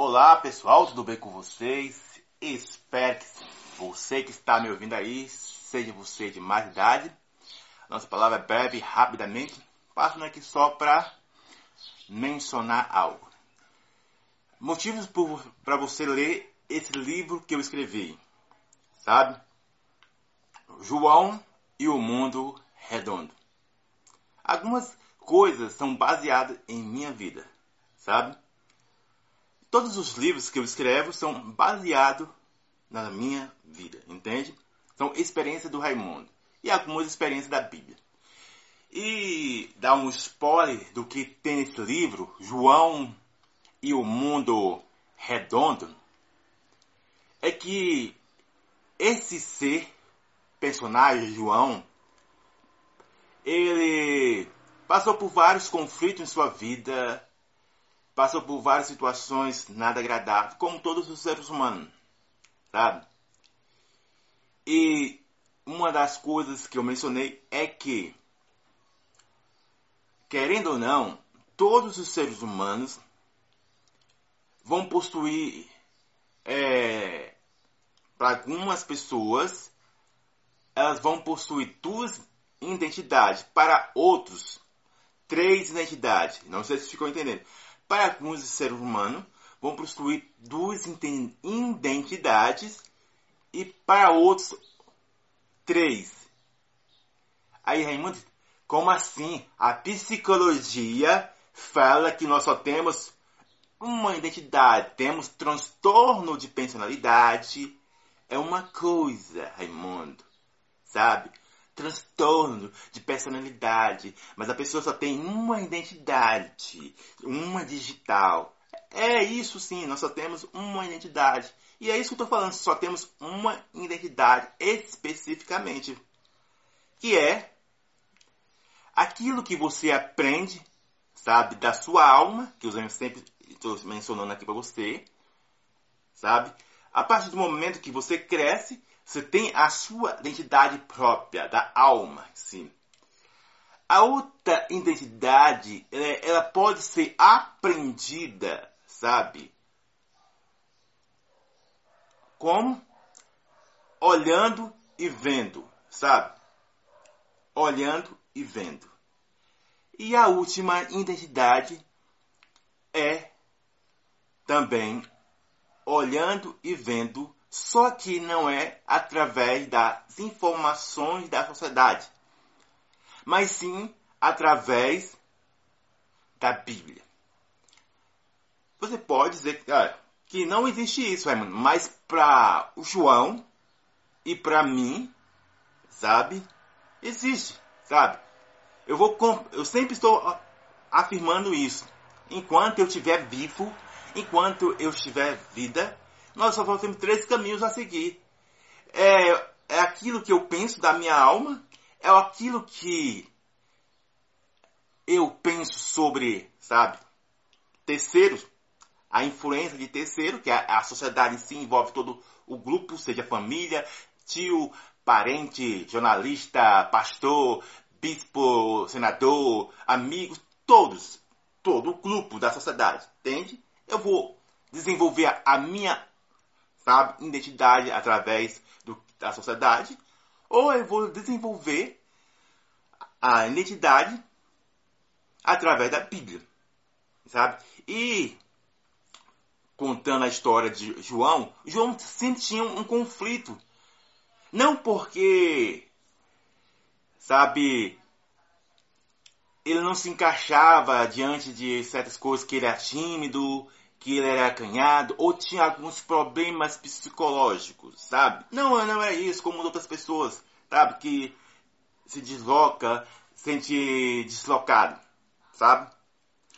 Olá pessoal, tudo bem com vocês? Espero que você que está me ouvindo aí, seja você de mais idade. Nossa palavra é breve, rapidamente. Passando aqui só para mencionar algo. Motivos para você ler esse livro que eu escrevi, sabe? João e o Mundo Redondo. Algumas coisas são baseadas em minha vida, sabe? Todos os livros que eu escrevo são baseados na minha vida, entende? São experiências do Raimundo e algumas experiências da Bíblia. E dar um spoiler do que tem nesse livro, João e o Mundo Redondo, é que esse ser, personagem João, ele passou por vários conflitos em sua vida, passou por várias situações nada agradáveis, como todos os seres humanos, sabe? E uma das coisas que eu mencionei é que, querendo ou não, todos os seres humanos vão possuir, é, para algumas pessoas, elas vão possuir duas identidades, para outros, três identidades. Não sei se ficou entendendo para alguns seres humanos, vão possuir duas identidades e para outros, três. Aí, Raimundo, como assim? A psicologia fala que nós só temos uma identidade, temos transtorno de personalidade. É uma coisa, Raimundo, sabe? Transtorno de personalidade, mas a pessoa só tem uma identidade, uma digital. É isso sim, nós só temos uma identidade. E é isso que eu estou falando, só temos uma identidade especificamente, que é aquilo que você aprende, sabe, da sua alma, que eu sempre estou mencionando aqui para você, sabe? A partir do momento que você cresce, você tem a sua identidade própria, da alma, sim. A outra identidade, ela, ela pode ser aprendida, sabe? Como? Olhando e vendo, sabe? Olhando e vendo. E a última identidade é também olhando e vendo só que não é através das informações da sociedade, mas sim através da Bíblia. Você pode dizer que não existe isso, mas para o João e para mim, sabe, existe, sabe? Eu vou, eu sempre estou afirmando isso. Enquanto eu estiver vivo, enquanto eu estiver vida, nós só temos três caminhos a seguir. É, é aquilo que eu penso da minha alma, é aquilo que eu penso sobre, sabe, terceiros, a influência de terceiro, que a, a sociedade em si envolve todo o grupo, seja família, tio, parente, jornalista, pastor, bispo, senador, amigos, todos, todo o grupo da sociedade, entende? Eu vou desenvolver a minha sabe? Identidade através do, da sociedade. Ou eu vou desenvolver a identidade através da Bíblia, sabe? E contando a história de João, João sempre tinha um conflito. Não porque, sabe, ele não se encaixava diante de certas coisas que ele era tímido, que ele era acanhado ou tinha alguns problemas psicológicos, sabe? Não, não é isso, como outras pessoas, sabe? Que se desloca, sente deslocado, sabe?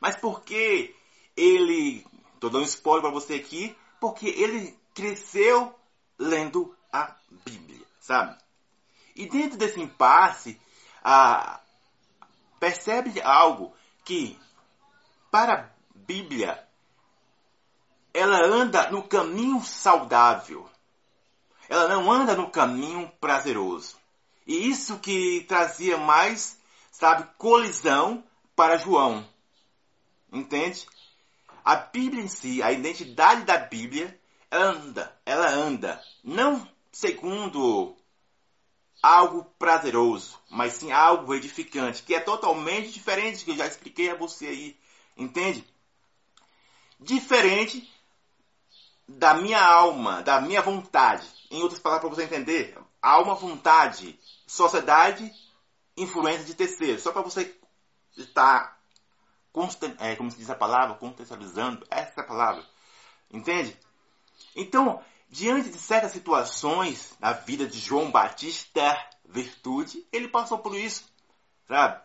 Mas por que ele, tô dando spoiler para você aqui, porque ele cresceu lendo a Bíblia, sabe? E dentro desse impasse, a, percebe algo que para a Bíblia ela anda no caminho saudável. Ela não anda no caminho prazeroso. E isso que trazia mais, sabe, colisão para João. Entende? a Bíblia em si, a identidade da Bíblia, ela anda, ela anda, não segundo algo prazeroso, mas sim algo edificante, que é totalmente diferente do que eu já expliquei a você aí, entende? Diferente da minha alma, da minha vontade. Em outras palavras, para você entender, alma, vontade, sociedade, influência de terceiros. Só para você estar, é, como se diz a palavra, contextualizando essa palavra. Entende? Então, diante de certas situações na vida de João Batista Virtude, ele passou por isso, sabe?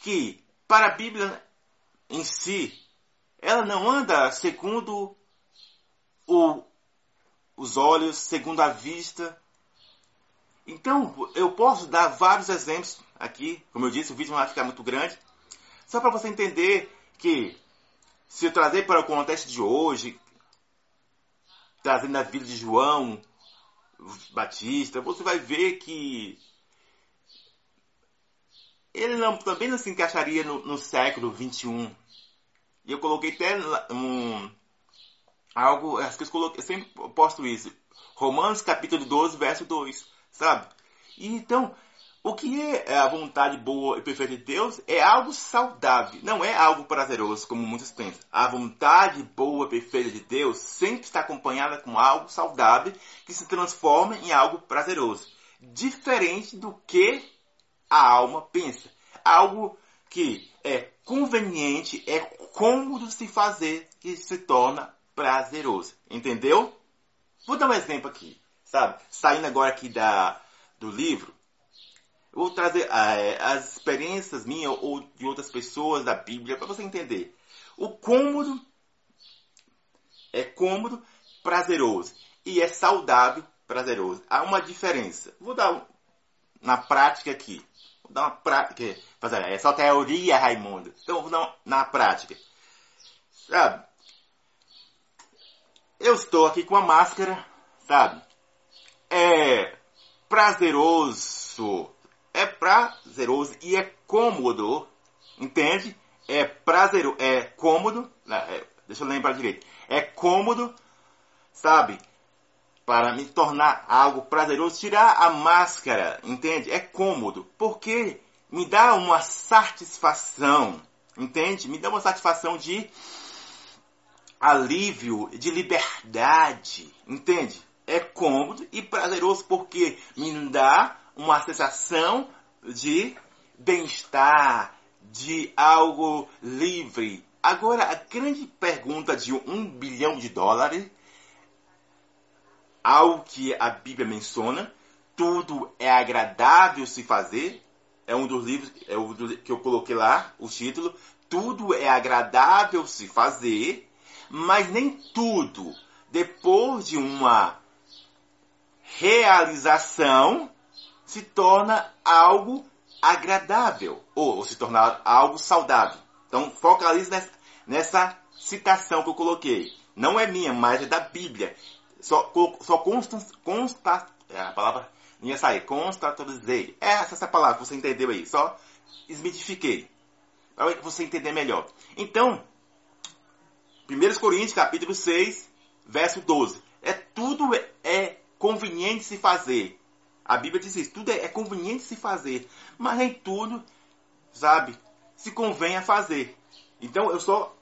Que para a Bíblia em si, ela não anda segundo o, os olhos, segundo a vista. Então, eu posso dar vários exemplos aqui. Como eu disse, o vídeo não vai ficar muito grande. Só para você entender que, se eu trazer para o contexto de hoje, trazendo a vida de João Batista, você vai ver que ele não, também não se encaixaria no, no século 21. E eu coloquei até um, algo, acho que eu, eu sempre posto isso. Romanos capítulo 12, verso 2, sabe? E então, o que é a vontade boa e perfeita de Deus é algo saudável, não é algo prazeroso, como muitos pensam. A vontade boa e perfeita de Deus sempre está acompanhada com algo saudável que se transforma em algo prazeroso. Diferente do que a alma pensa. Algo que é conveniente, é cômodo se fazer, que se torna prazeroso. Entendeu? Vou dar um exemplo aqui, sabe? Saindo agora aqui da, do livro, vou trazer é, as experiências minhas ou de outras pessoas da Bíblia para você entender. O cômodo é cômodo, prazeroso. E é saudável, prazeroso. Há uma diferença. Vou dar na prática aqui. Vou dar uma prática. Fazer, é só teoria, Raimundo. Então vou dar na prática. Sabe? Eu estou aqui com a máscara, sabe? É prazeroso é prazeroso e é cômodo, entende? É prazeroso, é cômodo, né? é, deixa eu lembrar direito, é cômodo, sabe? Para me tornar algo prazeroso, tirar a máscara, entende? É cômodo, porque me dá uma satisfação, entende? Me dá uma satisfação de alívio, de liberdade, entende? É cômodo e prazeroso porque me dá uma sensação de bem-estar, de algo livre. Agora, a grande pergunta de um bilhão de dólares, algo que a Bíblia menciona, tudo é agradável se fazer, é um dos livros é que eu coloquei lá, o título, tudo é agradável se fazer, mas nem tudo, depois de uma realização, se torna algo agradável ou, ou se torna algo saudável. Então focalize nessa, nessa, citação que eu coloquei. Não é minha, mas é da Bíblia. Só, só consta, consta é a palavra não ia sair, constatalizei. É essa, essa palavra, você entendeu aí. Só esmitifiquei. Para você entender melhor. Então, 1 Coríntios capítulo 6, verso 12. É tudo é, é conveniente se fazer a Bíblia diz isso. Tudo é, é conveniente se fazer. Mas nem tudo, sabe, se convém a fazer. Então eu só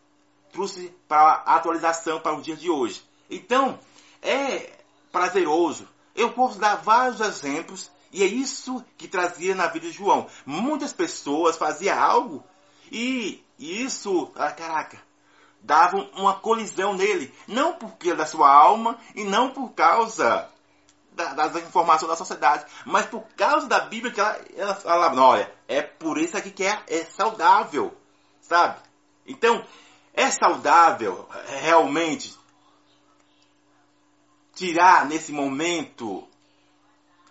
trouxe para atualização para o dia de hoje. Então, é prazeroso. Eu posso dar vários exemplos e é isso que trazia na vida de João. Muitas pessoas faziam algo e isso, ah, caraca, dava uma colisão nele. Não porque da sua alma e não por causa das informações da sociedade, mas por causa da Bíblia que ela, ela fala, olha, é por isso aqui que é, é saudável, sabe? Então, é saudável realmente tirar nesse momento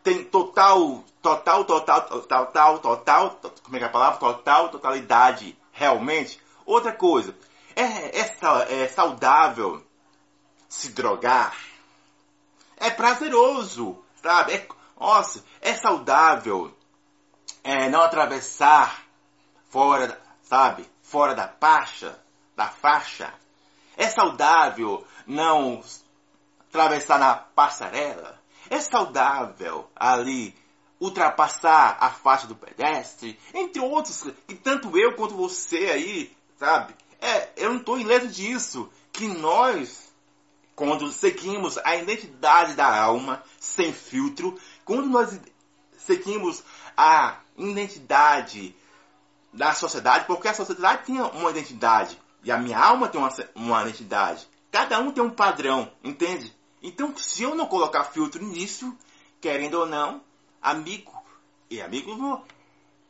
tem total, total, total, total, total, como é que é a palavra? Total, totalidade, realmente. Outra coisa, é, é, é saudável se drogar? é prazeroso, sabe? É, nossa, é saudável é, não atravessar fora, sabe? Fora da faixa, da faixa. saudável não atravessar na passarela? É saudável ali ultrapassar a faixa do pedestre? Entre outros, que tanto eu quanto você aí, sabe? É, eu não estou ileso disso. Que nós, quando seguimos a identidade da alma sem filtro, quando nós seguimos a identidade da sociedade, porque a sociedade tem uma identidade e a minha alma tem uma, uma identidade. Cada um tem um padrão, entende? Então, se eu não colocar filtro nisso, querendo ou não, amigo e amigo,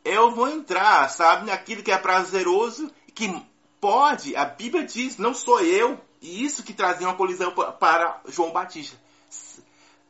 eu vou entrar, sabe, naquilo que é prazeroso, que pode, a Bíblia diz, não sou eu, e isso que trazia uma colisão para João Batista.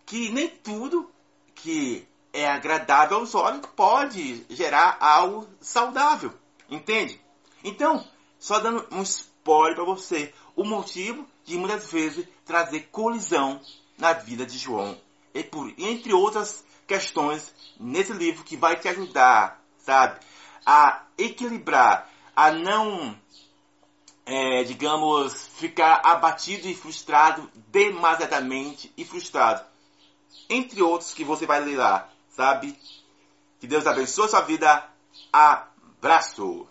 Que nem tudo que é agradável aos olhos pode gerar algo saudável. Entende? Então, só dando um spoiler para você, o motivo de muitas vezes trazer colisão na vida de João. E por, entre outras questões nesse livro que vai te ajudar, sabe, a equilibrar, a não, é, digamos, ficar abatido e frustrado demasiadamente e frustrado. Entre outros que você vai ler lá sabe? Que Deus abençoe sua vida. Abraço!